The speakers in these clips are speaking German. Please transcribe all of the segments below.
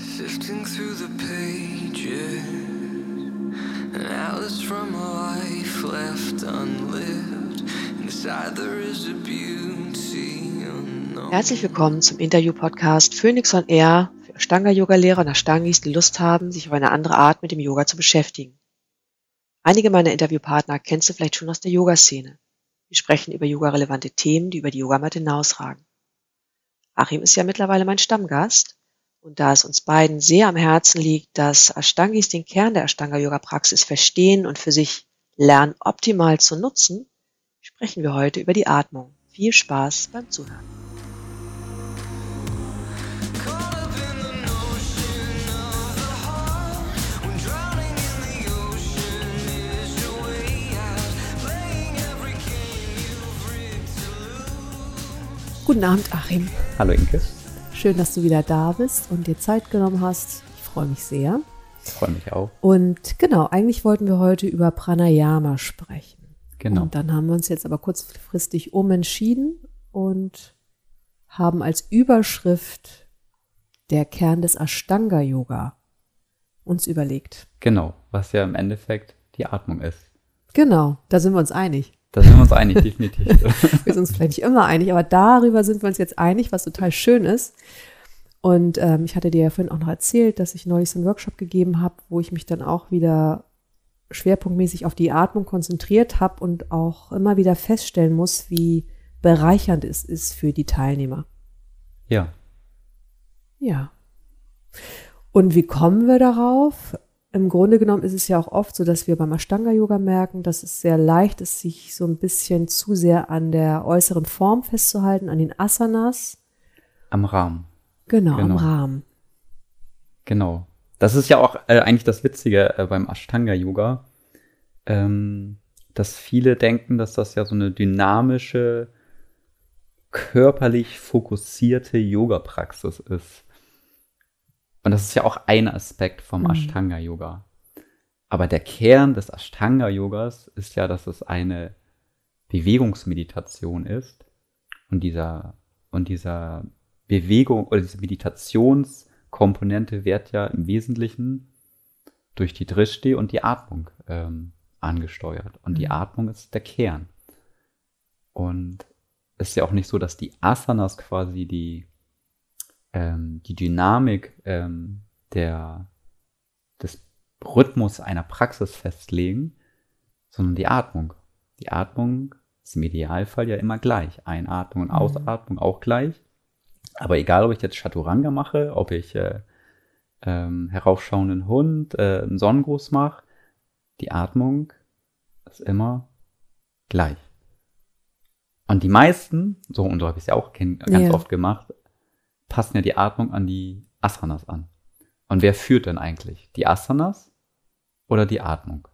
Sifting through the pages, atlas from a life left unlived. Inside there is a beauty unknown. Herzlich willkommen zum Interview-Podcast Phoenix on Air für Ashtanga-Yoga-Lehrer und Ashtangis, die Lust haben, sich auf eine andere Art mit dem Yoga zu beschäftigen. Einige meiner Interviewpartner kennst du vielleicht schon aus der Yoga-Szene. Wir sprechen über yoga-relevante Themen, die über die Yogamatte hinausragen. Achim ist ja mittlerweile mein Stammgast und da es uns beiden sehr am Herzen liegt, dass Ashtangis den Kern der Ashtanga-Yoga-Praxis verstehen und für sich lernen, optimal zu nutzen, sprechen wir heute über die Atmung. Viel Spaß beim Zuhören. Guten Abend, Achim. Hallo Inke, Schön, dass du wieder da bist und dir Zeit genommen hast. Ich freue mich sehr. ich freue mich auch. Und genau, eigentlich wollten wir heute über Pranayama sprechen. Genau. Und dann haben wir uns jetzt aber kurzfristig umentschieden und haben als Überschrift der Kern des Ashtanga-Yoga uns überlegt. Genau, was ja im Endeffekt die Atmung ist. Genau, da sind wir uns einig. Da sind wir uns einig, definitiv. Wir sind uns vielleicht nicht immer einig, aber darüber sind wir uns jetzt einig, was total schön ist. Und ähm, ich hatte dir ja vorhin auch noch erzählt, dass ich neulich so einen Workshop gegeben habe, wo ich mich dann auch wieder schwerpunktmäßig auf die Atmung konzentriert habe und auch immer wieder feststellen muss, wie bereichernd es ist für die Teilnehmer. ja, Ja. Und wie kommen wir darauf? Im Grunde genommen ist es ja auch oft so, dass wir beim Ashtanga-Yoga merken, dass es sehr leicht ist, sich so ein bisschen zu sehr an der äußeren Form festzuhalten, an den Asanas. am Rahmen. Genau, am Genau. Rahmen. Genau. Das ist ja auch äh, eigentlich das Witzige äh, beim Ashtanga-Yoga, ähm, dass viele denken, dass das ja so eine dynamische, körperlich fokussierte Yoga-Praxis ist. Und das ist ja auch ein Aspekt vom Mhm. Ashtanga-Yoga. Aber der Kern des Ashtanga-Yogas ist ja, dass es eine Bewegungsmeditation ist. Und dieser, und dieser Bewegung oder diese Meditationskomponente wird ja im Wesentlichen durch die Drishti und die Atmung ähm, angesteuert. Und die Mhm. Atmung ist der Kern. Und es ist ja auch nicht so, dass die Asanas quasi die, ähm, die Dynamik ähm, der, des Rhythmus einer Praxis festlegen, sondern die Atmung. Die Atmung ist im Idealfall ja immer gleich. Einatmung und Mhm. Ausatmung auch gleich. Aber egal, ob ich jetzt Chaturanga mache, ob ich äh, ähm, heraufschauenden Hund, äh, einen Sonnengruß mache, die Atmung ist immer gleich. Und die meisten, so und so habe ich es ja auch ganz Ja. oft gemacht, passen ja die Atmung an die Asanas an. Und wer führt denn eigentlich? Die Asanas oder die Atmung?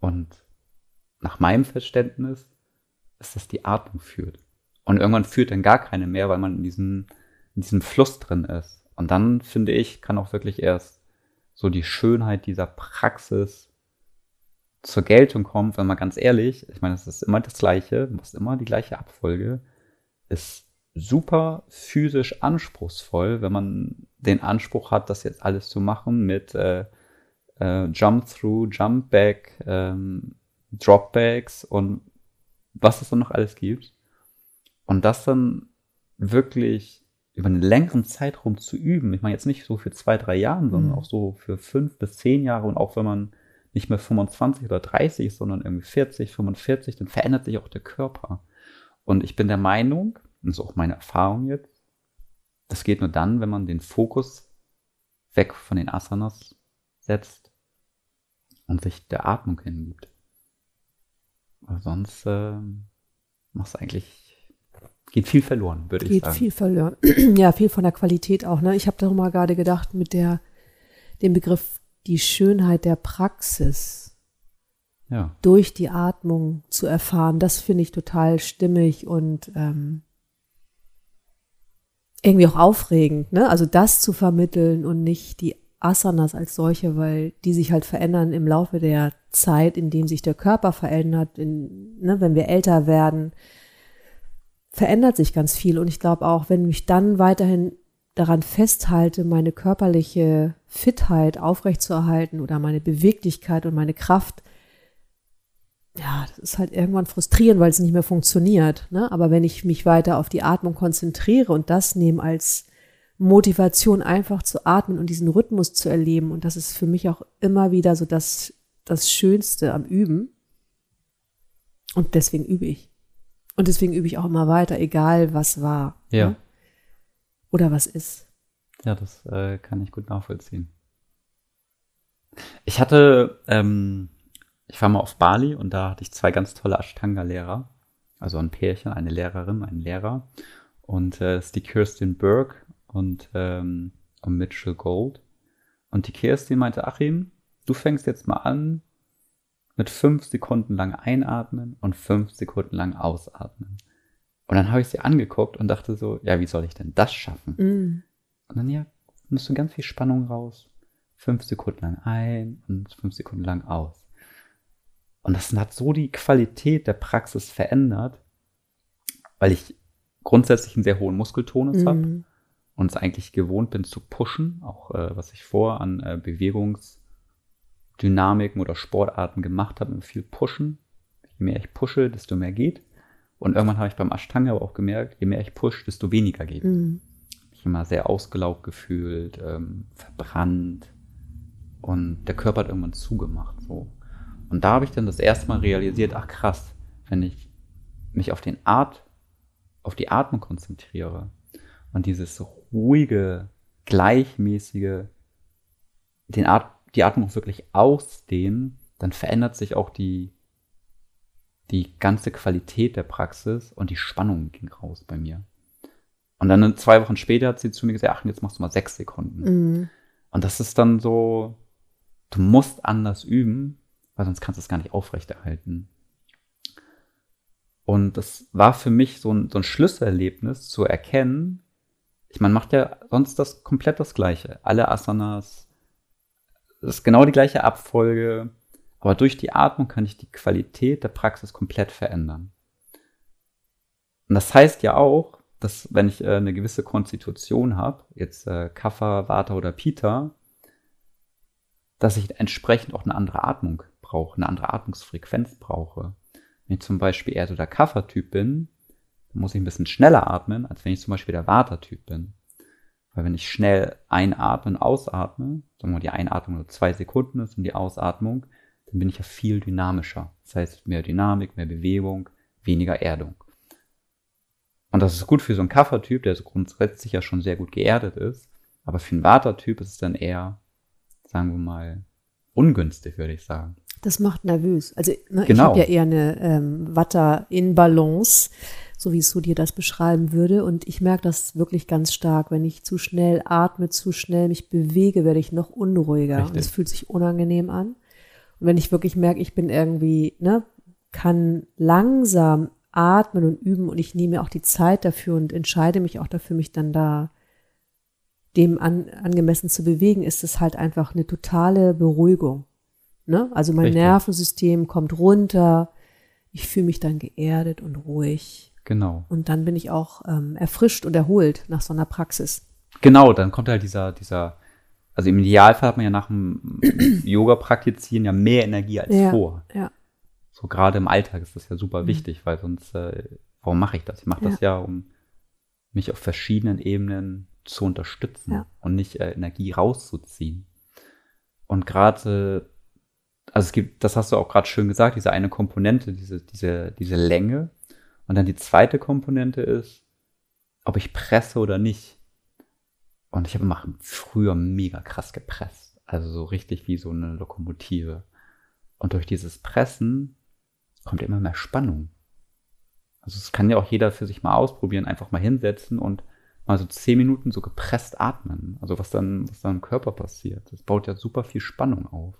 Und- nach meinem Verständnis ist das die Atmung führt. Und irgendwann führt dann gar keine mehr, weil man in diesem, in diesem Fluss drin ist. Und dann, finde ich, kann auch wirklich erst so die Schönheit dieser Praxis zur Geltung kommen, wenn man ganz ehrlich, ich meine, es ist immer das Gleiche, machst immer die gleiche Abfolge, ist super physisch anspruchsvoll, wenn man den Anspruch hat, das jetzt alles zu machen mit äh, äh, Jump Through, Jump Back, ähm, Dropbacks und was es dann noch alles gibt. Und das dann wirklich über einen längeren Zeitraum zu üben. Ich meine jetzt nicht so für zwei, drei Jahren, sondern Mhm. auch so für fünf bis zehn Jahre und auch wenn man nicht mehr 25 oder 30 ist, sondern irgendwie 40, 45, dann verändert sich auch der Körper. Und ich bin der Meinung, und das ist auch meine Erfahrung jetzt, das geht nur dann, wenn man den Fokus weg von den Asanas setzt und sich der Atmung hingibt. Weil sonst äh, machst du eigentlich, geht viel verloren, würde ich Geht sagen. viel verloren. ja, viel von der Qualität auch. Ne? Ich habe darüber gerade gedacht mit der, dem Begriff die Schönheit der Praxis Ja, durch die Atmung zu erfahren. Das finde ich total stimmig und ähm, irgendwie auch aufregend. Ne? Also das zu vermitteln und nicht die Asanas als solche, weil die sich halt verändern im Laufe der Zeit, in dem sich der Körper verändert, in, ne, wenn wir älter werden, verändert sich ganz viel. Und ich glaube auch, wenn ich dann weiterhin daran festhalte, meine körperliche Fitheit aufrechtzuerhalten oder meine Beweglichkeit und meine Kraft, ja, das ist halt irgendwann frustrierend, weil es nicht mehr funktioniert. Ne? Aber wenn ich mich weiter auf die Atmung konzentriere und das nehme als Motivation, einfach zu atmen und diesen Rhythmus zu erleben, und das ist für mich auch immer wieder so das, das Schönste am Üben. Und deswegen übe ich. Und deswegen übe ich auch immer weiter, egal was war. Ja. Ne? Oder was ist. Ja, das äh, kann ich gut nachvollziehen. Ich hatte, ähm, ich war mal auf Bali und da hatte ich zwei ganz tolle Ashtanga-Lehrer. Also ein Pärchen, eine Lehrerin, ein Lehrer. Und äh, das ist die Kirstin Burke und, ähm, und Mitchell Gold. Und die Kirstin meinte, Achim, du fängst jetzt mal an mit fünf Sekunden lang einatmen und fünf Sekunden lang ausatmen. Und dann habe ich sie angeguckt und dachte so, ja, wie soll ich denn das schaffen? Mm. Und dann ja, musst du ganz viel Spannung raus. Fünf Sekunden lang ein und fünf Sekunden lang aus. Und das hat so die Qualität der Praxis verändert, weil ich grundsätzlich einen sehr hohen Muskeltonus habe Mm. und es eigentlich gewohnt bin zu pushen, auch äh, was ich vor an äh, Bewegungsdynamiken oder Sportarten gemacht habe, viel pushen. Je mehr ich pushe, desto mehr geht. Und irgendwann habe ich beim Ashtanga aber auch gemerkt, je mehr ich push, desto weniger geht. Mm. mich immer sehr ausgelaugt gefühlt, ähm, verbrannt und der Körper hat irgendwann zugemacht. So. Und da habe ich dann das erste Mal realisiert, ach krass, wenn ich mich auf den Art, auf die Atmung konzentriere und dieses ruhige, gleichmäßige, den At die Atmung wirklich ausdehnen, dann verändert sich auch die, die ganze Qualität der Praxis und die Spannung ging raus bei mir. Und dann zwei Wochen später hat sie zu mir gesagt, ach, jetzt machst du mal sechs Sekunden. Mm. Und das ist dann so, du musst anders üben, weil sonst kannst du es gar nicht aufrechterhalten. Und das war für mich so ein, so ein Schlüsselerlebnis zu erkennen, ich meine, macht ja sonst das komplett das Gleiche. Alle Asanas, das ist genau die gleiche Abfolge, aber durch die Atmung kann ich die Qualität der Praxis komplett verändern. Und das heißt ja auch, dass wenn ich äh, eine gewisse Konstitution habe, jetzt äh, Kapha, Vata oder Pitta, dass ich entsprechend auch eine andere Atmung brauche, eine andere Atmungsfrequenz brauche. Wenn ich zum Beispiel eher so der Kapha-Typ bin, dann muss ich ein bisschen schneller atmen, als wenn ich zum Beispiel der Vata-Typ bin. Weil wenn ich schnell einatme und ausatme, sagen wir die Einatmung nur zwei Sekunden ist und die Ausatmung, dann bin ich ja viel dynamischer. Das heißt, mehr Dynamik, mehr Bewegung, weniger Erdung. Und das ist gut für so einen Kaffertyp, der so grundsätzlich ja schon sehr gut geerdet ist. Aber für einen Vata-Typ ist es dann eher, sagen wir mal, ungünstig, würde ich sagen. Das macht nervös. Also ne, ich Genau. habe ja eher eine ähm, Watter in Balance, so wie es so dir das beschreiben würde. Und ich merke das wirklich ganz stark. Wenn ich zu schnell atme, zu schnell mich bewege, werde ich noch unruhiger. Und Richtig. es fühlt sich unangenehm an. Und wenn ich wirklich merke, ich bin irgendwie, ne, kann langsam atmen und üben und ich nehme mir auch die Zeit dafür und entscheide mich auch dafür, mich dann da dem an, angemessen zu bewegen, ist es halt einfach eine totale Beruhigung. Ne? Also mein Richtig. Nervensystem kommt runter, ich fühle mich dann geerdet und ruhig Genau. und dann bin ich auch ähm, erfrischt und erholt nach so einer Praxis. Genau, dann kommt halt dieser, dieser, also im Idealfall hat man ja nach dem Yoga-Praktizieren ja mehr Energie als Ja. vor. Ja. So gerade im Alltag ist das ja super Mhm. wichtig, weil sonst, äh, warum mache ich das? Ich mache das ja, um mich auf verschiedenen Ebenen zu unterstützen Ja. und nicht äh, Energie rauszuziehen. Und gerade, also es gibt, das hast du auch gerade schön gesagt, diese eine Komponente, diese, diese, diese Länge. Und dann die zweite Komponente ist, ob ich presse oder nicht. Und ich habe früher mega krass gepresst. Also so richtig wie so eine Lokomotive. Und durch dieses Pressen kommt immer mehr Spannung. Also es kann ja auch jeder für sich mal ausprobieren, einfach mal hinsetzen und mal so zehn Minuten so gepresst atmen. Also was dann, was dann im Körper passiert. Das baut ja super viel Spannung auf.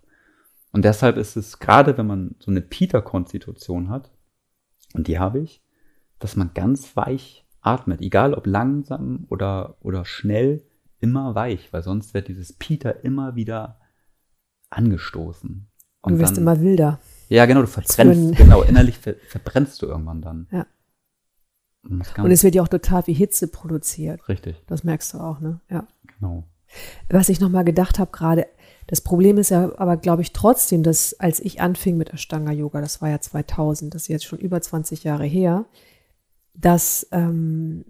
Und deshalb ist es, gerade wenn man so eine Pita-Konstitution hat, und die habe ich, dass man ganz weich atmet, egal ob langsam oder, oder schnell, immer weich, weil sonst wird dieses Pita immer wieder angestoßen. Und du wirst dann, immer wilder. ja, genau, du verbrennst, genau, innerlich ver, verbrennst du irgendwann dann. Ja. Und es wird ja auch total viel Hitze produziert. richtig, Das merkst du auch, ne? Ja. genau. Was ich nochmal gedacht habe gerade, das Problem ist ja aber, glaube ich, trotzdem, dass als ich anfing mit Ashtanga-Yoga, das war ja 2000, das ist jetzt schon über 20 Jahre her, dass ähm,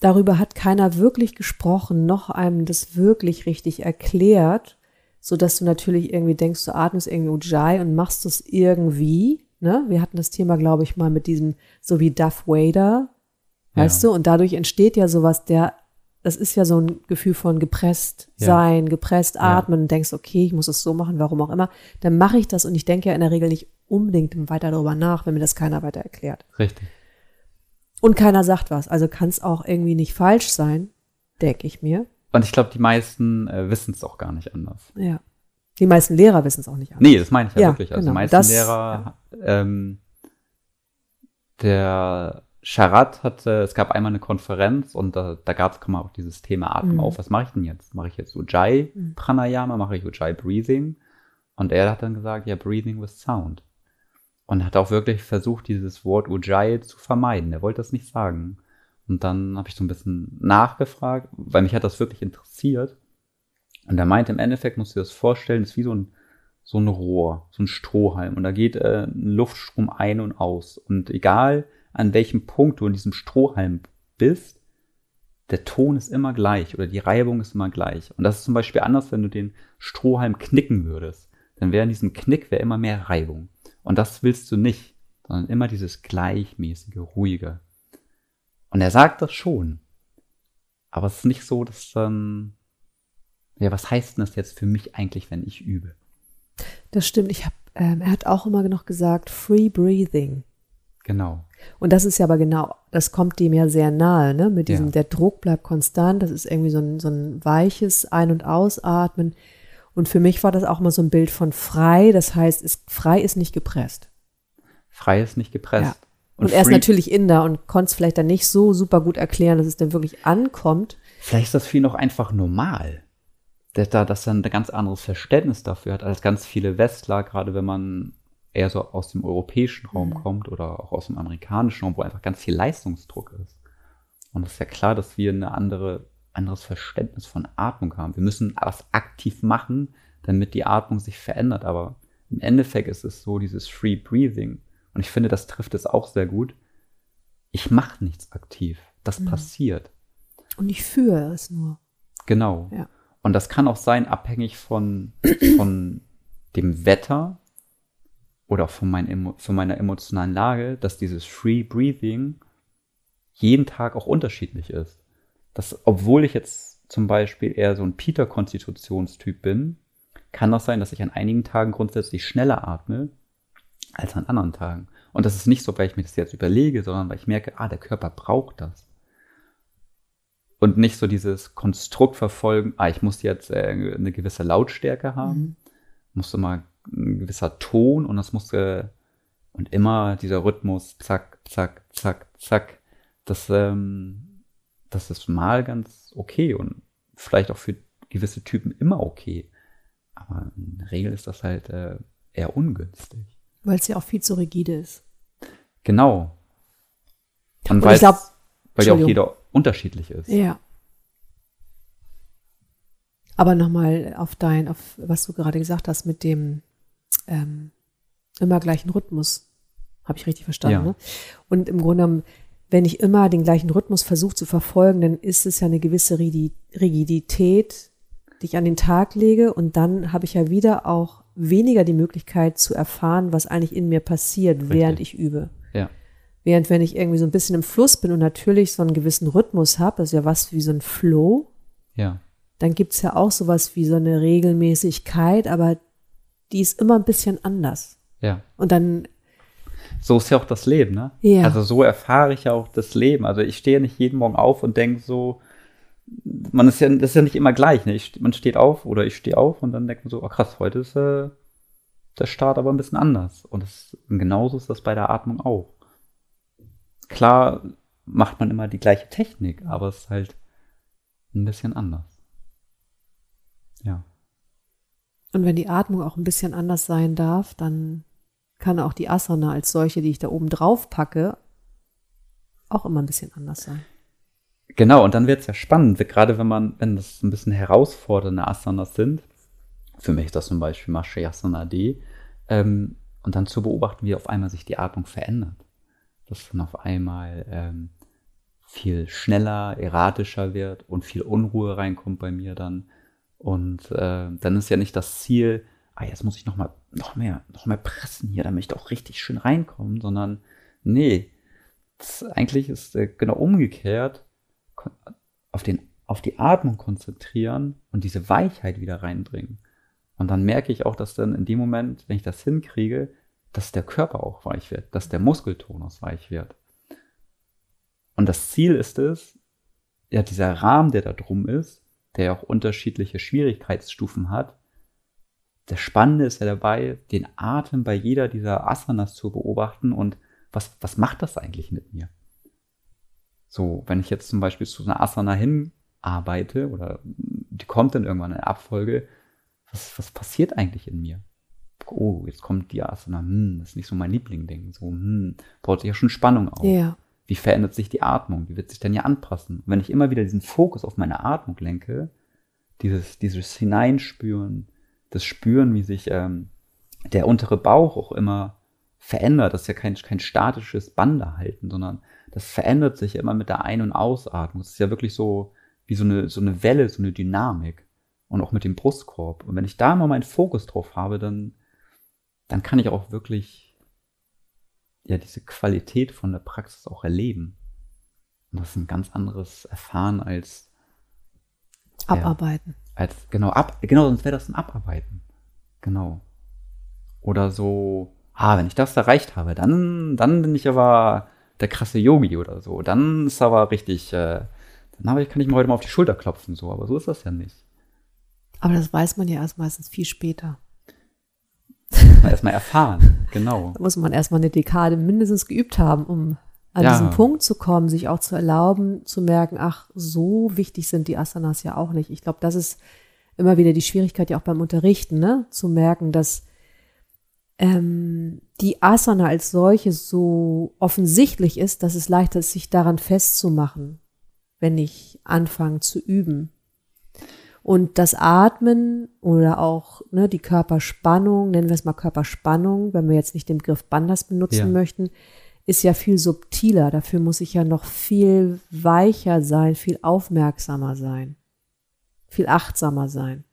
darüber hat keiner wirklich gesprochen, noch einem das wirklich richtig erklärt, so dass du natürlich irgendwie denkst, du atmest irgendwie Ujjayi und machst es irgendwie. Ne? Wir hatten das Thema, glaube ich, mal mit diesem, so wie Duff Wader, weißt Ja. du, und dadurch entsteht ja sowas, der, das ist ja so ein Gefühl von gepresst Ja. sein, gepresst Ja. atmen und denkst, okay, ich muss es so machen, warum auch immer. Dann mache ich das und ich denke ja in der Regel nicht unbedingt weiter darüber nach, wenn mir das keiner weiter erklärt. Richtig. Und keiner sagt was. Also kann es auch irgendwie nicht falsch sein, denke ich mir. Und ich glaube, die meisten äh, wissen es auch gar nicht anders. Ja. Die meisten Lehrer wissen es auch nicht anders. Nee, das meine ich ja, Ja, wirklich. Also genau. die meisten Das- Lehrer, ähm, der Charat hatte, es gab einmal eine Konferenz und da, da gab es, kam auch dieses Thema Atmung Mhm. auf. Was mache ich denn jetzt? Mache ich jetzt Ujjayi Mhm. Pranayama? Mache ich Ujjayi Breathing? Und er hat dann gesagt, ja, Breathing with Sound. Und hat auch wirklich versucht, dieses Wort Ujjayi zu vermeiden. Er wollte das nicht sagen. Und dann habe ich so ein bisschen nachgefragt, weil mich hat das wirklich interessiert. Und er meinte, im Endeffekt musst du dir das vorstellen, ist wie so ein, so ein Rohr, so ein Strohhalm. Und da geht äh, ein Luftstrom ein und aus. Und egal an welchem Punkt du in diesem Strohhalm bist, der Ton ist immer gleich oder die Reibung ist immer gleich. Und das ist zum Beispiel anders, wenn du den Strohhalm knicken würdest. Dann wäre in diesem Knick wäre immer mehr Reibung. Und das willst du nicht, sondern immer dieses gleichmäßige, ruhige. Und er sagt das schon. Aber es ist nicht so, dass dann, ja, was heißt denn das jetzt für mich eigentlich, wenn ich übe? Das stimmt. Ich hab, ähm, er hat auch immer noch gesagt, Free Breathing. Genau. Und das ist ja aber genau, das kommt dem ja sehr nahe, ne? Mit diesem, Ja. der Druck bleibt konstant, das ist irgendwie so ein, so ein weiches Ein- und Ausatmen. Und für mich war das auch mal so ein Bild von frei, das heißt, es, frei ist nicht gepresst. Frei ist nicht gepresst. Ja. Und, er ist natürlich Inder und konnte es vielleicht dann nicht so super gut erklären, dass es dann wirklich ankommt. Vielleicht ist das für ihn auch einfach normal. Da, dass er ein ganz anderes Verständnis dafür hat als ganz viele Westler, gerade wenn man eher so aus dem europäischen Raum Mhm. kommt oder auch aus dem amerikanischen Raum, wo einfach ganz viel Leistungsdruck ist. Und es ist ja klar, dass wir eine andere, anderes Verständnis von Atmung haben. Wir müssen was aktiv machen, damit die Atmung sich verändert. Aber im Endeffekt ist es so dieses Free Breathing. Und ich finde, das trifft es auch sehr gut. Ich mache nichts aktiv. Das Mhm. passiert. Und ich fühle es nur. Genau. Ja. Und das kann auch sein, abhängig von, von dem Wetter oder auch von, mein, von meiner emotionalen Lage, dass dieses Free Breathing jeden Tag auch unterschiedlich ist. Dass, obwohl ich jetzt zum Beispiel eher so ein Peter-Konstitutionstyp bin, kann das sein, dass ich an einigen Tagen grundsätzlich schneller atme als an anderen Tagen. Und das ist nicht so, weil ich mir das jetzt überlege, sondern weil ich merke, ah, der Körper braucht das und nicht so dieses Konstrukt verfolgen, ah, ich muss jetzt äh, eine gewisse Lautstärke haben, Mhm. muss immer ein gewisser Ton und das muss äh, und immer dieser Rhythmus, zack, zack, zack, zack, das, ähm, das ist mal ganz okay und vielleicht auch für gewisse Typen immer okay. Aber in der Regel ist das halt äh, eher ungünstig. Weil es ja auch viel zu rigide ist. Genau. Und, Und weil ich glaub- weil ja auch jeder unterschiedlich ist. Ja. Aber nochmal auf dein, auf was du gerade gesagt hast mit dem ähm, immer gleichen Rhythmus. Habe ich richtig verstanden, Ja. ne? Und im Grunde genommen, wenn ich immer den gleichen Rhythmus versuche zu verfolgen, dann ist es ja eine gewisse Rigi- Rigidität, die ich an den Tag lege und dann habe ich ja wieder auch weniger die Möglichkeit zu erfahren, was eigentlich in mir passiert, während ich übe. Ja. Während wenn ich irgendwie so ein bisschen im Fluss bin und natürlich so einen gewissen Rhythmus habe, das ist ja was wie so ein Flow, Ja. dann gibt's ja auch sowas wie so eine Regelmäßigkeit, aber die ist immer ein bisschen anders. Ja. Und dann, So ist ja auch das Leben, ne? Ja. Also so erfahre ich ja auch das Leben. Also ich stehe nicht jeden Morgen auf und denke so, man ist ja, das ist ja nicht immer gleich, ne? Ich, man steht auf oder ich stehe auf und dann denkt man so, oh krass, heute ist äh, der Start aber ein bisschen anders. Und, das, und genauso ist das bei der Atmung auch. Klar macht man immer die gleiche Technik, aber es ist halt ein bisschen anders. Ja. Und wenn die Atmung auch ein bisschen anders sein darf, dann kann auch die Asana als solche, die ich da oben drauf packe, auch immer ein bisschen anders sein. Genau, und dann wird es ja spannend, gerade wenn man, wenn das ein bisschen herausfordernde Asanas sind, für mich das zum Beispiel Maschayasana D, ähm, und dann zu beobachten, wie auf einmal sich die Atmung verändert. Dass dann auf einmal ähm, viel schneller, erratischer wird und viel Unruhe reinkommt bei mir dann. Und äh, dann ist ja nicht das Ziel, ah, jetzt muss ich noch mal noch mehr, noch mehr pressen hier, damit ich doch richtig schön reinkomme, sondern nee, das, eigentlich ist äh, genau umgekehrt, auf, den, auf die Atmung konzentrieren und diese Weichheit wieder reinbringen. Und dann merke ich auch, dass dann in dem Moment, wenn ich das hinkriege, dass der Körper auch weich wird, dass der Muskeltonus weich wird. Und das Ziel ist es, ja, dieser Rahmen, der da drum ist, der ja auch unterschiedliche Schwierigkeitsstufen hat, das Spannende ist ja dabei, den Atem bei jeder dieser Asanas zu beobachten und was, was macht das eigentlich mit mir? So, wenn ich jetzt zum Beispiel zu einer Asana hinarbeite oder die kommt dann irgendwann in Abfolge, was, was passiert eigentlich in mir? Oh, jetzt kommt die Asana, hm, das ist nicht so mein Lieblingding. So, hm, baut sich ja schon Spannung auf. Ja. Wie verändert sich die Atmung? Wie wird sich denn ja anpassen? Und wenn ich immer wieder diesen Fokus auf meine Atmung lenke, dieses, dieses Hineinspüren, das Spüren, wie sich ähm, der untere Bauch auch immer verändert, das ist ja kein, kein statisches Banderhalten, sondern das verändert sich immer mit der Ein- und Ausatmung. Das ist ja wirklich so wie so eine, so eine Welle, so eine Dynamik. Und auch mit dem Brustkorb. Und wenn ich da mal meinen Fokus drauf habe, dann, dann kann ich auch wirklich ja diese Qualität von der Praxis auch erleben. Und das ist ein ganz anderes Erfahren als Abarbeiten. als genau ab genau sonst wäre das ein Abarbeiten genau oder so ah wenn ich das erreicht habe dann dann bin ich aber der krasse Yogi oder so dann ist aber richtig äh, dann habe ich kann ich mir heute mal auf die Schulter klopfen so aber so ist das ja nicht Aber das weiß man ja erst meistens viel später. mal erstmal erfahren genau Da muss man erstmal eine Dekade mindestens geübt haben, um an Ja. diesen Punkt zu kommen, sich auch zu erlauben, zu merken, ach, so wichtig sind die Asanas ja auch nicht. Ich glaube, das ist immer wieder die Schwierigkeit ja auch beim Unterrichten, ne? zu merken, dass ähm, die Asana als solche so offensichtlich ist, dass es leichter ist, sich daran festzumachen, wenn ich anfange zu üben. Und das Atmen oder auch ne, die Körperspannung, nennen wir es mal Körperspannung, wenn wir jetzt nicht den Begriff Bandas benutzen Ja. möchten, ist ja viel subtiler. Dafür muss ich ja noch viel weicher sein, viel aufmerksamer sein, viel achtsamer sein.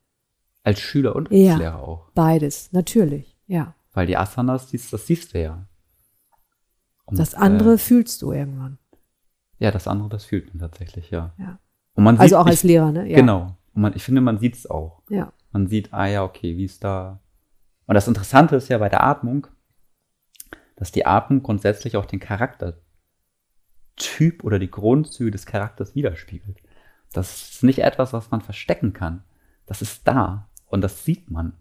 als Schüler und Ja. als Lehrer auch Beides, natürlich, ja. weil die Asanas das siehst du ja Und, Das andere äh, fühlst du irgendwann. ja das andere das fühlt man tatsächlich ja Ja. und man Also sieht, auch als ich, Lehrer, ne? Ja. genau und man, ich finde man sieht es auch Ja. Man sieht, ah ja, okay, wie ist da. Und das Interessante ist ja bei der Atmung, dass die Atmung grundsätzlich auch den Charaktertyp oder die Grundzüge des Charakters widerspiegelt. Das ist nicht etwas, was man verstecken kann. Das ist da und das sieht man.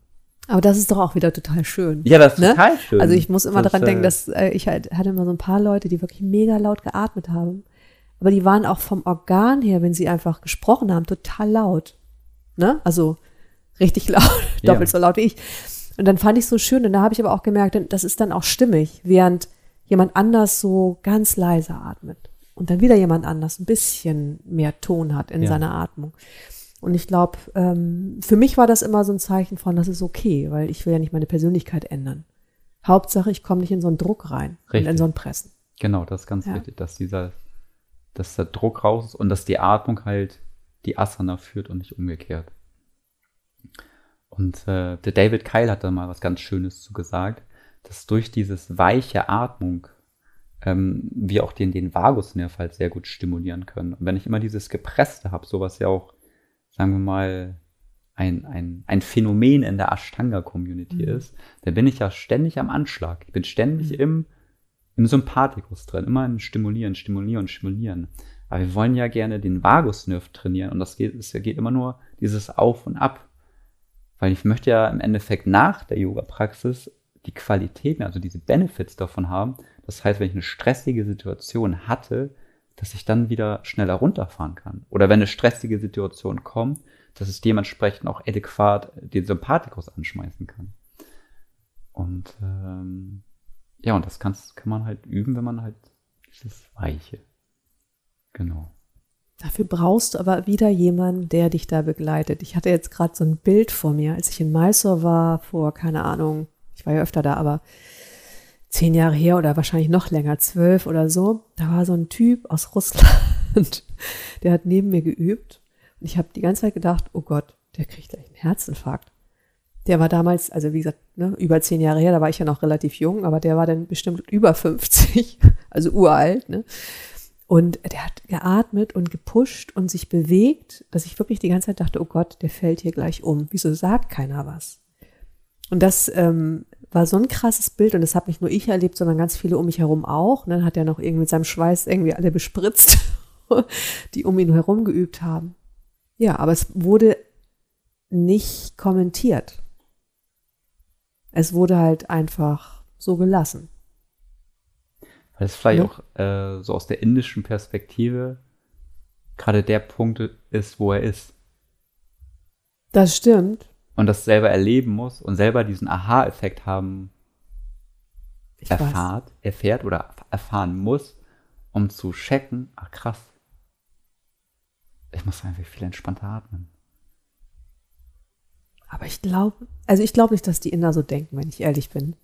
Aber das ist doch auch wieder total schön. Ja, das ist Ne? total schön. Also ich muss immer Das, daran äh, denken, dass äh, ich halt, hatte immer so ein paar Leute, die wirklich mega laut geatmet haben. Aber die waren auch vom Organ her, wenn sie einfach gesprochen haben, total laut. Ne? Also richtig laut, Ja. doppelt so laut wie ich. Und dann fand ich so schön und da habe ich aber auch gemerkt, das ist dann auch stimmig, während jemand anders so ganz leise atmet. Und dann wieder jemand anders ein bisschen mehr Ton hat in Ja. seiner Atmung. Und ich glaube, ähm, für mich war das immer so ein Zeichen von, das ist okay, weil ich will ja nicht meine Persönlichkeit ändern. Hauptsache, ich komme nicht in so einen Druck rein und in Richtig. so ein Pressen. Genau, das ist ganz Ja. wichtig, dass dieser, dass der Druck raus ist und dass die Atmung halt die Asana führt und nicht umgekehrt. Und äh, der David Kyle hat da mal was ganz Schönes zu gesagt, dass durch dieses weiche Atmung ähm, wir auch den, den Vagusnerv halt sehr gut stimulieren können. Und wenn ich immer dieses Gepresste habe, sowas ja auch, sagen wir mal, ein, ein, ein Phänomen in der Ashtanga-Community Mhm. ist, dann bin ich ja ständig am Anschlag. Ich bin ständig Mhm. im, im Sympathikus drin, immer im Stimulieren, Stimulieren, Stimulieren. Aber wir wollen ja gerne den Vagusnerv trainieren und das geht, es geht immer nur dieses Auf und Ab. Weil ich möchte ja im Endeffekt nach der Yoga-Praxis die Qualitäten, also diese Benefits davon haben. Das heißt, wenn ich eine stressige Situation hatte, dass ich dann wieder schneller runterfahren kann. Oder wenn eine stressige Situation kommt, dass es dementsprechend auch adäquat den Sympathikus anschmeißen kann. Und ähm, ja, und das kann's, kann man halt üben, wenn man halt dieses Weiche Genau. Dafür brauchst du aber wieder jemanden, der dich da begleitet. Ich hatte jetzt gerade so ein Bild vor mir, als ich in Mysore war, vor, keine Ahnung, ich war ja öfter da, aber zehn Jahre her oder wahrscheinlich noch länger, zwölf oder so. Da war so ein Typ aus Russland, der hat neben mir geübt. Und ich habe die ganze Zeit gedacht, oh Gott, der kriegt gleich einen Herzinfarkt. Der war damals, also wie gesagt, ne, über zehn Jahre her, da war ich ja noch relativ jung, aber der war dann bestimmt über 50, also uralt. Ne? Und der hat geatmet und gepusht und sich bewegt, dass ich wirklich die ganze Zeit dachte, oh Gott, der fällt hier gleich um. Wieso sagt keiner was? Und das ähm, war so ein krasses Bild und das habe nicht nur ich erlebt, sondern ganz viele um mich herum auch. Und dann hat er noch irgendwie mit seinem Schweiß irgendwie alle bespritzt, die um ihn herum geübt haben. Ja, aber es wurde nicht kommentiert. Es wurde halt einfach so gelassen. Weil es vielleicht Ja. auch äh, so aus der indischen Perspektive gerade der Punkt ist, wo er ist. Das stimmt. Und das selber erleben muss und selber diesen Aha-Effekt haben, Ich weiß. erfahrt, erfährt oder erfahren muss, um zu checken, ach krass, ich muss einfach viel entspannter atmen. Aber ich glaube, also ich glaube nicht, dass die Inder so denken, wenn ich ehrlich bin.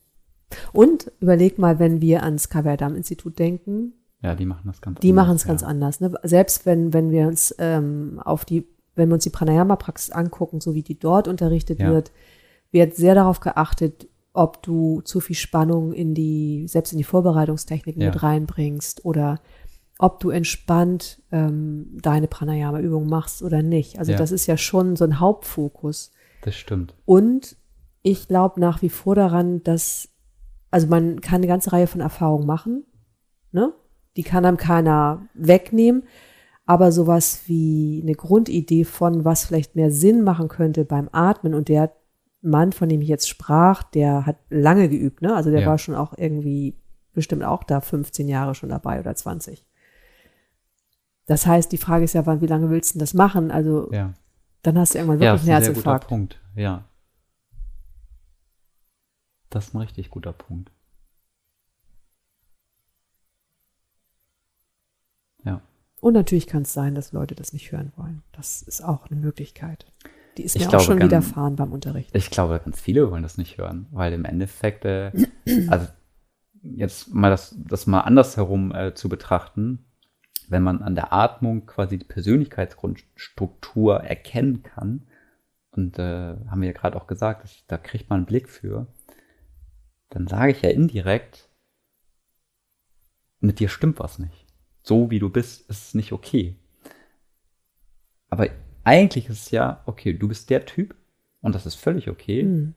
Und überleg mal, wenn wir ans Kaverdam-Institut denken, Ja, die machen das ganz die anders, machen es ja. ganz anders. Ne? Selbst wenn, wenn wir uns ähm, auf die, wenn wir uns die Pranayama-Praxis angucken, so wie die dort unterrichtet Ja. wird, wird sehr darauf geachtet, ob du zu viel Spannung in die, selbst in die Vorbereitungstechniken Ja. mit reinbringst oder ob du entspannt ähm, deine Pranayama-Übung machst oder nicht. Also das ist ja schon so ein Hauptfokus. Das stimmt. Und ich glaube nach wie vor daran, dass, also man kann eine ganze Reihe von Erfahrungen machen, ne? Die kann einem keiner wegnehmen. Aber sowas wie eine Grundidee von, was vielleicht mehr Sinn machen könnte beim Atmen und der Mann, von dem ich jetzt sprach, der hat lange geübt, ne? Also der Ja. war schon auch irgendwie bestimmt auch da 15 Jahre schon dabei oder 20. Das heißt, die Frage ist ja, wann, wie lange willst du denn das machen? Also Ja. dann hast du irgendwann Ja, wirklich das einen ein sehr guter Herzinfarkt. Punkt. Ja. Das ist ein richtig guter Punkt. Ja. Und natürlich kann es sein, dass Leute das nicht hören wollen. Das ist auch eine Möglichkeit. Die ist Ich mir auch glaube, schon ganz- widerfahren beim Unterricht. Ich glaube, ganz viele wollen das nicht hören, weil im Endeffekt, äh, also jetzt mal das, das mal andersherum äh, zu betrachten, wenn man an der Atmung quasi die Persönlichkeitsgrundstruktur erkennen kann, und äh, haben wir ja gerade auch gesagt, dass, da kriegt man einen Blick für, dann sage ich ja indirekt, mit dir stimmt was nicht. So wie du bist, ist es nicht okay. Aber eigentlich ist es ja, okay, du bist der Typ und das ist völlig okay. Hm.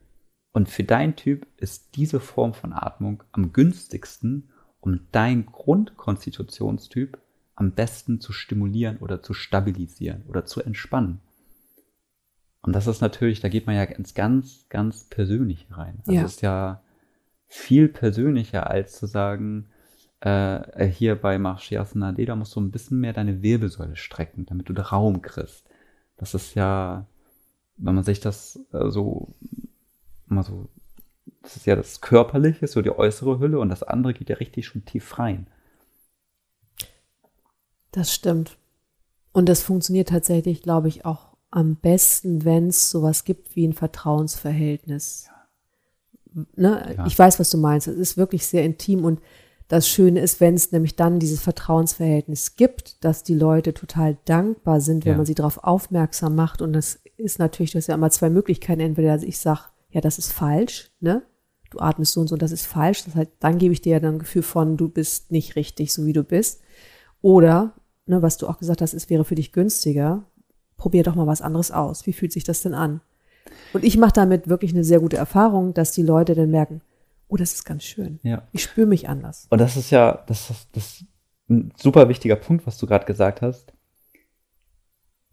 Und für deinen Typ ist diese Form von Atmung am günstigsten, um deinen Grundkonstitutionstyp am besten zu stimulieren oder zu stabilisieren oder zu entspannen. Und das ist natürlich, da geht man ja ins ganz, ganz Persönliche rein. Das Ja. ist ja viel persönlicher als zu sagen, äh, hier bei Marshyasana da musst du ein bisschen mehr deine Wirbelsäule strecken, damit du da Raum kriegst. Das ist ja, wenn man sich das äh, so mal so, das ist ja das Körperliche, so die äußere Hülle und das andere geht ja richtig schon tief rein. Das stimmt. Und das funktioniert tatsächlich, glaube ich, auch am besten, wenn es sowas gibt wie ein Vertrauensverhältnis. Ne? Ja. Ich weiß, was du meinst. Es ist wirklich sehr intim und das Schöne ist, wenn es nämlich dann dieses Vertrauensverhältnis gibt, dass die Leute total dankbar sind, wenn Ja. man sie darauf aufmerksam macht. Und das ist natürlich, du hast ja immer zwei Möglichkeiten. Entweder ich sage, ja, das ist falsch, ne? Du atmest so und so, das ist falsch. Das heißt, dann gebe ich dir ja dann ein Gefühl von, du bist nicht richtig, so wie du bist. Oder, ne, was du auch gesagt hast, es wäre für dich günstiger. Probier doch mal was anderes aus. Wie fühlt sich das denn an? Und ich mache damit wirklich eine sehr gute Erfahrung, dass die Leute dann merken, oh, das ist ganz schön. Ja. Ich spüre mich anders. Und das ist ja, das ist, das ist ein super wichtiger Punkt, was du gerade gesagt hast.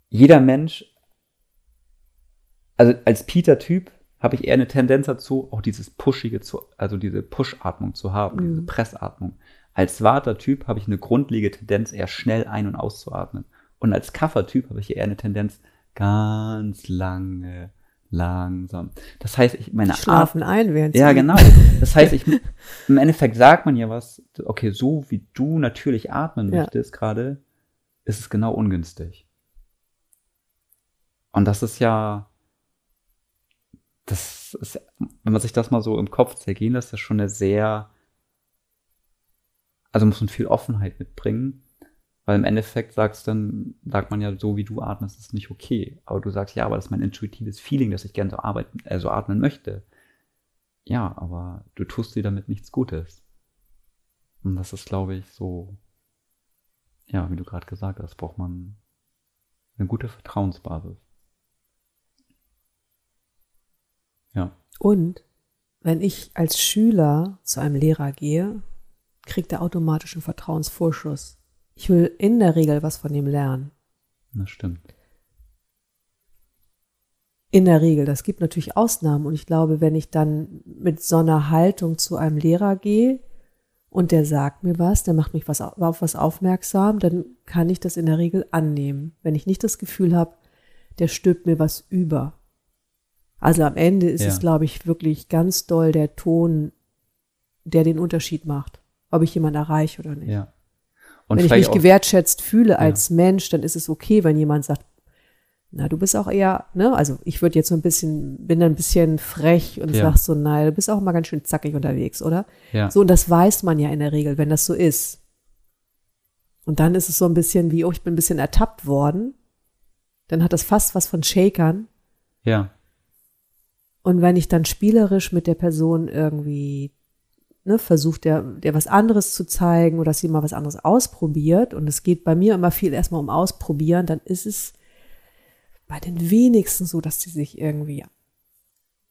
Jeder Mensch, also als Peter-Typ habe ich eher eine Tendenz dazu, auch dieses Pushige zu, also diese Push-Atmung zu haben, diese Mhm. Pressatmung. Als Vata-Typ habe ich eine grundlegende Tendenz, eher schnell ein- und auszuatmen. Und als Kaffer-Typ habe ich eher eine Tendenz, ganz lange, langsam. Das heißt, ich meine schlafen ein, während ja, genau. Das heißt, ich, im Endeffekt sagt man ja was, okay, so wie du natürlich atmen Ja. möchtest gerade, ist es genau ungünstig. Und das ist ja, das ist, wenn man sich das mal so im Kopf zergehen lässt, das ist schon eine sehr, also muss man viel Offenheit mitbringen, weil im Endeffekt sagst dann, sagt man ja, so wie du atmest, ist nicht okay. Aber du sagst, ja, aber das ist mein intuitives Feeling, dass ich gerne so arbeiten, äh, so atmen möchte. Ja, aber du tust dir damit nichts Gutes. Und das ist, glaube ich, so, ja, wie du gerade gesagt hast, braucht man eine gute Vertrauensbasis. Ja, Und wenn ich als Schüler zu einem Lehrer gehe, kriegt er automatisch einen Vertrauensvorschuss. Ich will in der Regel was von ihm lernen. das stimmt. In der Regel. Das gibt natürlich Ausnahmen. Und ich glaube, wenn ich dann mit so einer Haltung zu einem Lehrer gehe und der sagt mir was, der macht mich was, auf was aufmerksam, dann kann ich das in der Regel annehmen. Wenn ich nicht das Gefühl habe, der stülpt mir was über. Also am Ende ist Ja. es, glaube ich, wirklich ganz doll der Ton, der den Unterschied macht, ob ich jemanden erreiche oder nicht. Ja. Und wenn ich mich gewertschätzt fühle als Mensch, dann ist es okay, wenn jemand sagt, na, du bist auch eher, ne, also ich würde jetzt so ein bisschen, bin dann ein bisschen frech und Ja. sag so, nein, du bist auch mal ganz schön zackig unterwegs, oder? Ja. So, und das weiß man ja in der Regel, wenn das so ist. Und dann ist es so ein bisschen wie, oh, ich bin ein bisschen ertappt worden. Dann hat das fast was von Shakern. ja, Und wenn ich dann spielerisch mit der Person irgendwie ne, versucht, der, der was anderes zu zeigen oder dass sie mal was anderes ausprobiert, und es geht bei mir immer viel erstmal um Ausprobieren, dann ist es bei den wenigsten so, dass sie sich irgendwie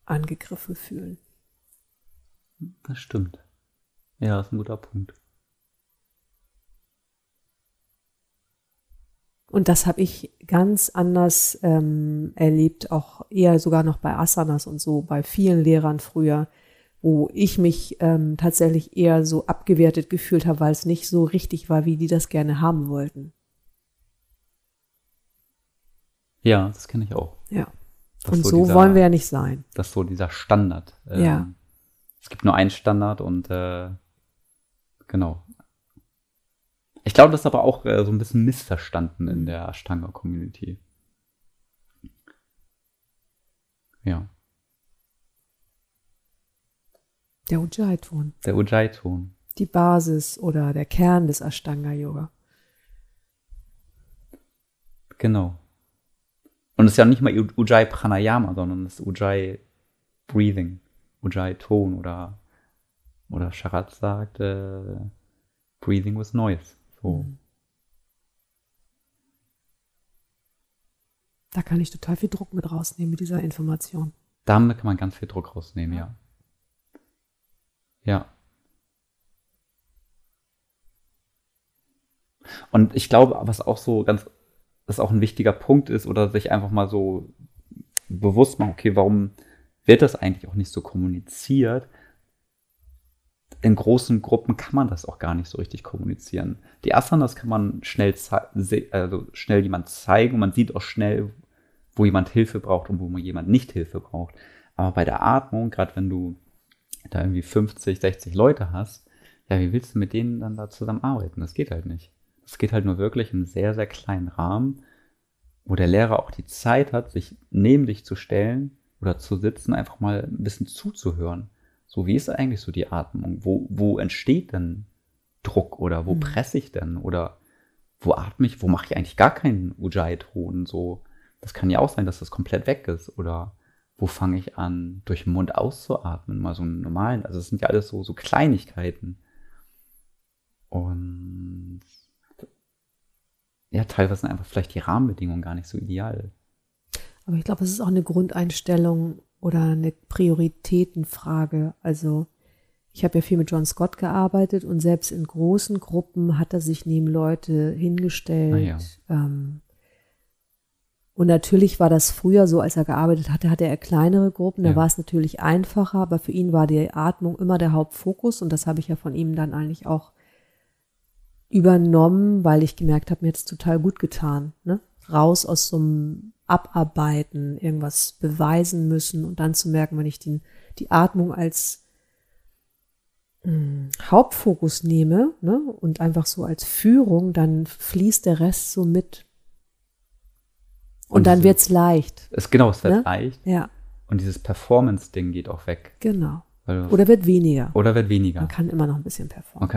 angegriffen fühlen. das stimmt. Ja, das ist ein guter Punkt. Und das habe ich ganz anders ähm, erlebt, auch eher sogar noch bei Asanas und so, bei vielen Lehrern früher, wo ich mich ähm, tatsächlich eher so abgewertet gefühlt habe, weil es nicht so richtig war, wie die das gerne haben wollten. Ja, das kenne ich auch. Ja. Das und so dieser- wollen wir ja nicht sein. Das ist so dieser Standard. Ähm, Ja. Es gibt nur einen Standard und äh, genau. Ich glaube, das ist aber auch äh, so ein bisschen missverstanden in der Ashtanga-Community. Ja, Der Ujjayi-Ton, der Ujjayi-Ton. die Basis oder der Kern des Ashtanga-Yoga. Genau. Und es ist ja nicht mal Ujjayi Pranayama, sondern es ist Ujjayi Breathing, Ujjayi Ton oder oder Sharat sagt äh, Breathing with Noise. So. Da kann ich total viel Druck mit rausnehmen mit dieser Information. Damit kann man ganz viel Druck rausnehmen, ja. Ja. Und ich glaube, was auch so ganz, was auch ein wichtiger Punkt ist, oder sich einfach mal so bewusst machen, okay, warum wird das eigentlich auch nicht so kommuniziert? In großen Gruppen kann man das auch gar nicht so richtig kommunizieren. Die Asanas kann man schnell, also schnell jemand zeigen und man sieht auch schnell, wo jemand Hilfe braucht und wo jemand nicht Hilfe braucht. Aber bei der Atmung, gerade wenn du da irgendwie 50, 60 Leute hast, ja, wie willst du mit denen dann da zusammenarbeiten? Das geht halt nicht. Das geht halt nur wirklich im sehr, sehr kleinen Rahmen, wo der Lehrer auch die Zeit hat, sich neben dich zu stellen oder zu sitzen, einfach mal ein bisschen zuzuhören. So, wie ist eigentlich so die Atmung? Wo, wo entsteht denn Druck oder wo Mhm. presse ich denn? Oder wo atme ich? Wo mache ich eigentlich gar keinen Ujjayi-Ton? So, das kann ja auch sein, dass das komplett weg ist. Oder wo fange ich an, durch den Mund auszuatmen? Mal so einen normalen. Also, es sind ja alles so, so Kleinigkeiten. Und ja, teilweise sind einfach vielleicht die Rahmenbedingungen gar nicht so ideal. Aber ich glaube, es ist auch eine Grundeinstellung oder eine Prioritätenfrage. Also ich habe ja viel mit John Scott gearbeitet und selbst in großen Gruppen hat er sich neben Leute hingestellt. Ah ja. ähm, und natürlich war das früher so, als er gearbeitet hatte, hatte er kleinere Gruppen, da Ja. war es natürlich einfacher, aber für ihn war die Atmung immer der Hauptfokus und das habe ich ja von ihm dann eigentlich auch übernommen, weil ich gemerkt habe, mir hat es total gut getan. Ne? Raus aus so einem Abarbeiten, irgendwas beweisen müssen und dann zu merken, wenn ich den, die Atmung als mh, Hauptfokus nehme ne, und einfach so als Führung, dann fließt der Rest so mit. Und, Und dann diese- wird's leicht. Es, genau, es wird Ne? leicht. Ja, Und dieses Performance-Ding geht auch weg. genau. Oder wird weniger. oder wird weniger. Man kann immer noch ein bisschen performen.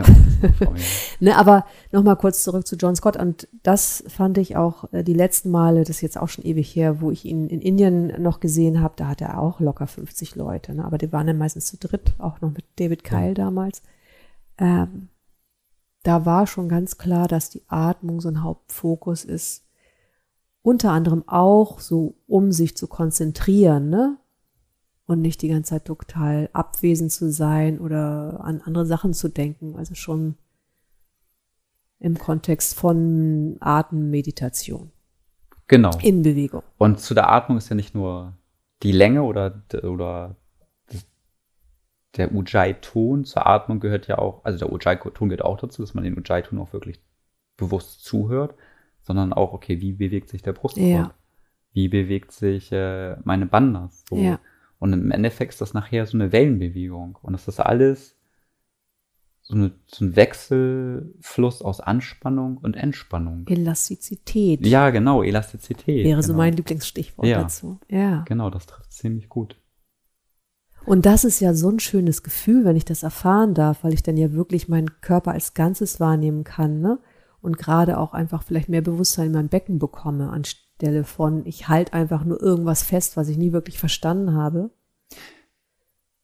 Ja. Ne, aber nochmal kurz zurück zu John Scott. Und das fand ich auch äh, die letzten Male, das ist jetzt auch schon ewig her, wo ich ihn in Indien noch gesehen habe, da hat er auch locker 50 Leute. Ne? Aber die waren dann meistens zu dritt, auch noch mit David Kyle damals. Ähm, da war schon ganz klar, dass die Atmung so ein Hauptfokus ist. Unter anderem auch so, um sich zu konzentrieren, ne? Und nicht die ganze Zeit total abwesend zu sein oder an andere Sachen zu denken. Also schon im Kontext von Atemmeditation Genau. in Bewegung. Und zu der Atmung ist ja nicht nur die Länge oder, oder der Ujjayi-Ton. Zur Atmung gehört ja auch, also der Ujjayi-Ton gehört auch dazu, dass man den Ujjayi-Ton auch wirklich bewusst zuhört, sondern auch, okay, wie bewegt sich der Brustkorb? Ja. Wie bewegt sich äh, meine Bandas? So. Ja. Und im Endeffekt ist das nachher so eine Wellenbewegung. Und das ist alles so, eine, so ein Wechselfluss aus Anspannung und Entspannung. Elastizität Ja, genau, Elastizität. wäre genau. so mein Lieblingsstichwort Ja. dazu. Ja. Genau, das trifft ziemlich gut. Und das ist ja so ein schönes Gefühl, wenn ich das erfahren darf, weil ich dann ja wirklich meinen Körper als Ganzes wahrnehmen kann, ne? Und gerade auch einfach vielleicht mehr Bewusstsein in mein Becken bekomme, anstelle von, ich halte einfach nur irgendwas fest, was ich nie wirklich verstanden habe.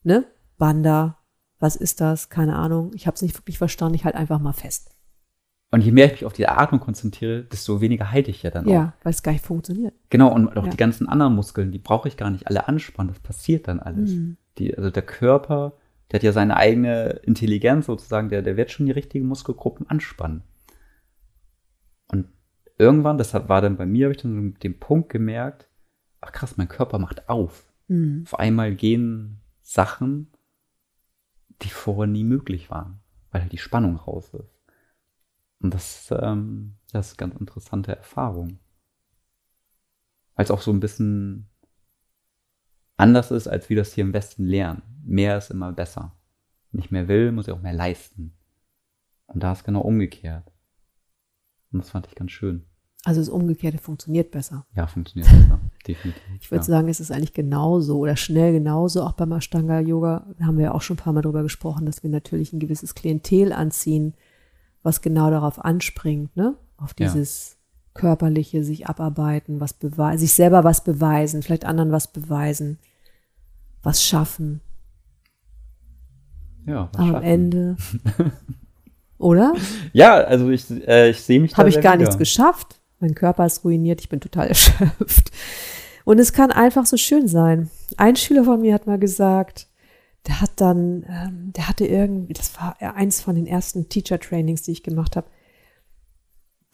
Ne? Banda, was ist das? Keine Ahnung. Ich habe es nicht wirklich verstanden, ich halte einfach mal fest. Und je mehr ich mich auf die Atmung konzentriere, desto weniger halte ich ja dann auch. Ja, weil es gar nicht funktioniert. Genau, und auch Ja. die ganzen anderen Muskeln, die brauche ich gar nicht alle anspannen. Das passiert dann alles. Mhm. Die, also der Körper, der hat ja seine eigene Intelligenz sozusagen, der, der wird schon die richtigen Muskelgruppen anspannen. Irgendwann, deshalb war dann bei mir, habe ich dann so den Punkt gemerkt, ach krass, mein Körper macht auf. Mhm. Auf einmal gehen Sachen, die vorher nie möglich waren, weil halt die Spannung raus ist. Und das, ähm, das ist eine ganz interessante Erfahrung. Weil es auch so ein bisschen anders ist, als wir das hier im Westen lernen. Mehr ist immer besser. Wenn ich mehr will, muss ich auch mehr leisten. Und da ist genau umgekehrt. Und das fand ich ganz schön. Also das Umgekehrte funktioniert besser. Ja, funktioniert besser. Definitiv. Ich würde ja. sagen, es ist eigentlich genauso oder schnell genauso, auch beim Ashtanga Yoga. Da haben wir ja auch schon ein paar Mal drüber gesprochen, dass wir natürlich ein gewisses Klientel anziehen, was genau darauf anspringt, ne? Auf Ja. dieses körperliche, sich abarbeiten, was beweisen, sich selber was beweisen, vielleicht anderen was beweisen, was schaffen. Ja, was am schaffen. Ende, oder? Ja, also ich, äh, ich sehe mich da habe ich gar wieder. nichts geschafft. Mein Körper ist ruiniert, ich bin total erschöpft. Und es kann einfach so schön sein. Ein Schüler von mir hat mal gesagt, der hat dann, ähm, der hatte irgendwie, das war eins von den ersten Teacher-Trainings, die ich gemacht habe.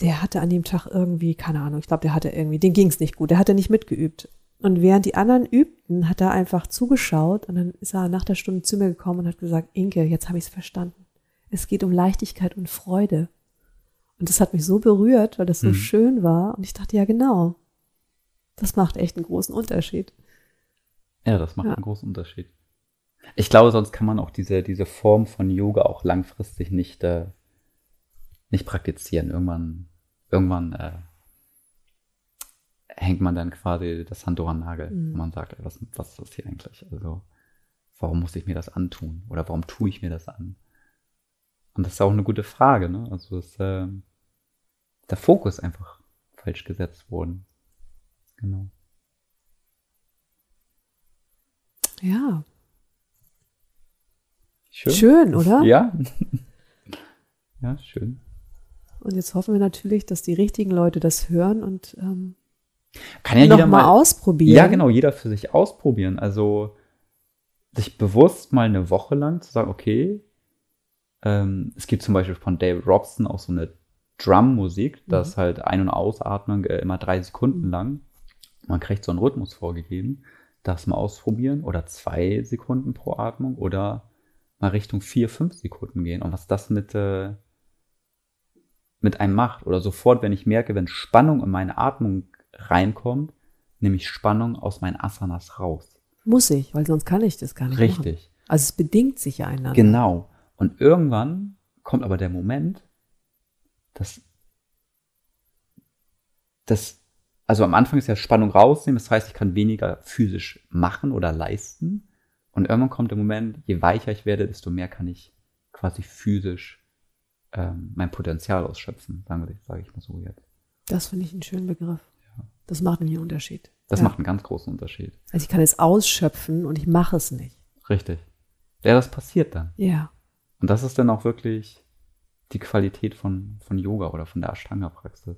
Der hatte an dem Tag irgendwie, keine Ahnung, ich glaube, der hatte irgendwie, den ging es nicht gut, der hatte nicht mitgeübt. Und während die anderen übten, hat er einfach zugeschaut und dann ist er nach der Stunde zu mir gekommen und hat gesagt, Inke, jetzt habe ich es verstanden. Es geht um Leichtigkeit und Freude. Und das hat mich so berührt, weil das so Mhm. schön war. Und ich dachte, ja, genau. Das macht echt einen großen Unterschied. Ja, das macht Ja. einen großen Unterschied. Ich glaube, sonst kann man auch diese, diese Form von Yoga auch langfristig nicht, äh, nicht praktizieren. Irgendwann, irgendwann äh, hängt man dann quasi das Handtuch an Nagel. Mhm. Und man sagt, was, was ist das hier eigentlich? Also, warum muss ich mir das antun? Oder warum tue ich mir das an? Und das ist auch eine gute Frage, ne? Also, ist, äh, der Fokus einfach falsch gesetzt worden. Genau. Ja, Schön. schön, oder? Ja. ja, schön. Und jetzt hoffen wir natürlich, dass die richtigen Leute das hören und ähm, Kann ja noch jeder mal mal. ausprobieren. Ja, genau, jeder für sich ausprobieren. Also sich bewusst mal eine Woche lang zu sagen, okay, ähm, es gibt zum Beispiel von David Robson auch so eine Drum-Musik, das halt Ein- und Ausatmung äh, immer drei Sekunden lang. Man kriegt so einen Rhythmus vorgegeben. Das mal ausprobieren oder zwei Sekunden pro Atmung oder mal Richtung vier, fünf Sekunden gehen und was das mit, äh, mit einem macht. Oder sofort, wenn ich merke, wenn Spannung in meine Atmung reinkommt, nehme ich Spannung aus meinen Asanas raus. Muss ich, weil sonst kann ich das gar nicht machen. Richtig. Also es bedingt sich ja einander. Genau. Und irgendwann kommt aber der Moment, dass, dass also am Anfang ist ja Spannung rausnehmen, das heißt, ich kann weniger physisch machen oder leisten. Und irgendwann kommt der Moment, je weicher ich werde, desto mehr kann ich quasi physisch ähm, mein Potenzial ausschöpfen, sage ich mal so jetzt. Das finde ich einen schönen Begriff. Das macht nämlich einen Unterschied. Das Ja. macht einen ganz großen Unterschied. Also ich kann es ausschöpfen und ich mache es nicht. Richtig. Ja, das passiert dann. Ja. Und das ist dann auch wirklich die Qualität von, von Yoga oder von der Ashtanga-Praxis.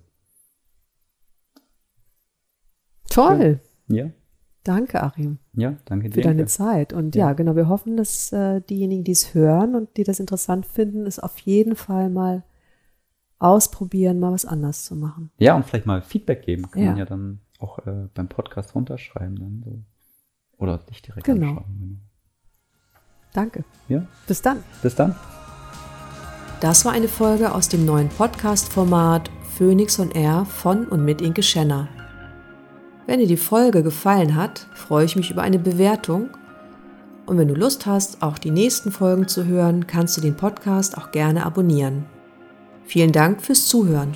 Toll. Ja, Danke, Achim, ja, danke für dir. deine Inke. Zeit. Und ja, Ja. genau, wir hoffen, dass äh, diejenigen, die es hören und die das interessant finden, es auf jeden Fall mal ausprobieren, mal was anders zu machen. Ja, und vielleicht mal Feedback geben kann Ja. man ja dann auch äh, beim Podcast runterschreiben. Dann so. Oder dich direkt Genau. anschreiben. Danke. Ja, Bis dann. bis dann. Das war eine Folge aus dem neuen Podcast-Format Phoenix on Air von und mit Inke Schenner. Wenn dir die Folge gefallen hat, freue ich mich über eine Bewertung. Und wenn du Lust hast, auch die nächsten Folgen zu hören, kannst du den Podcast auch gerne abonnieren. Vielen Dank fürs Zuhören.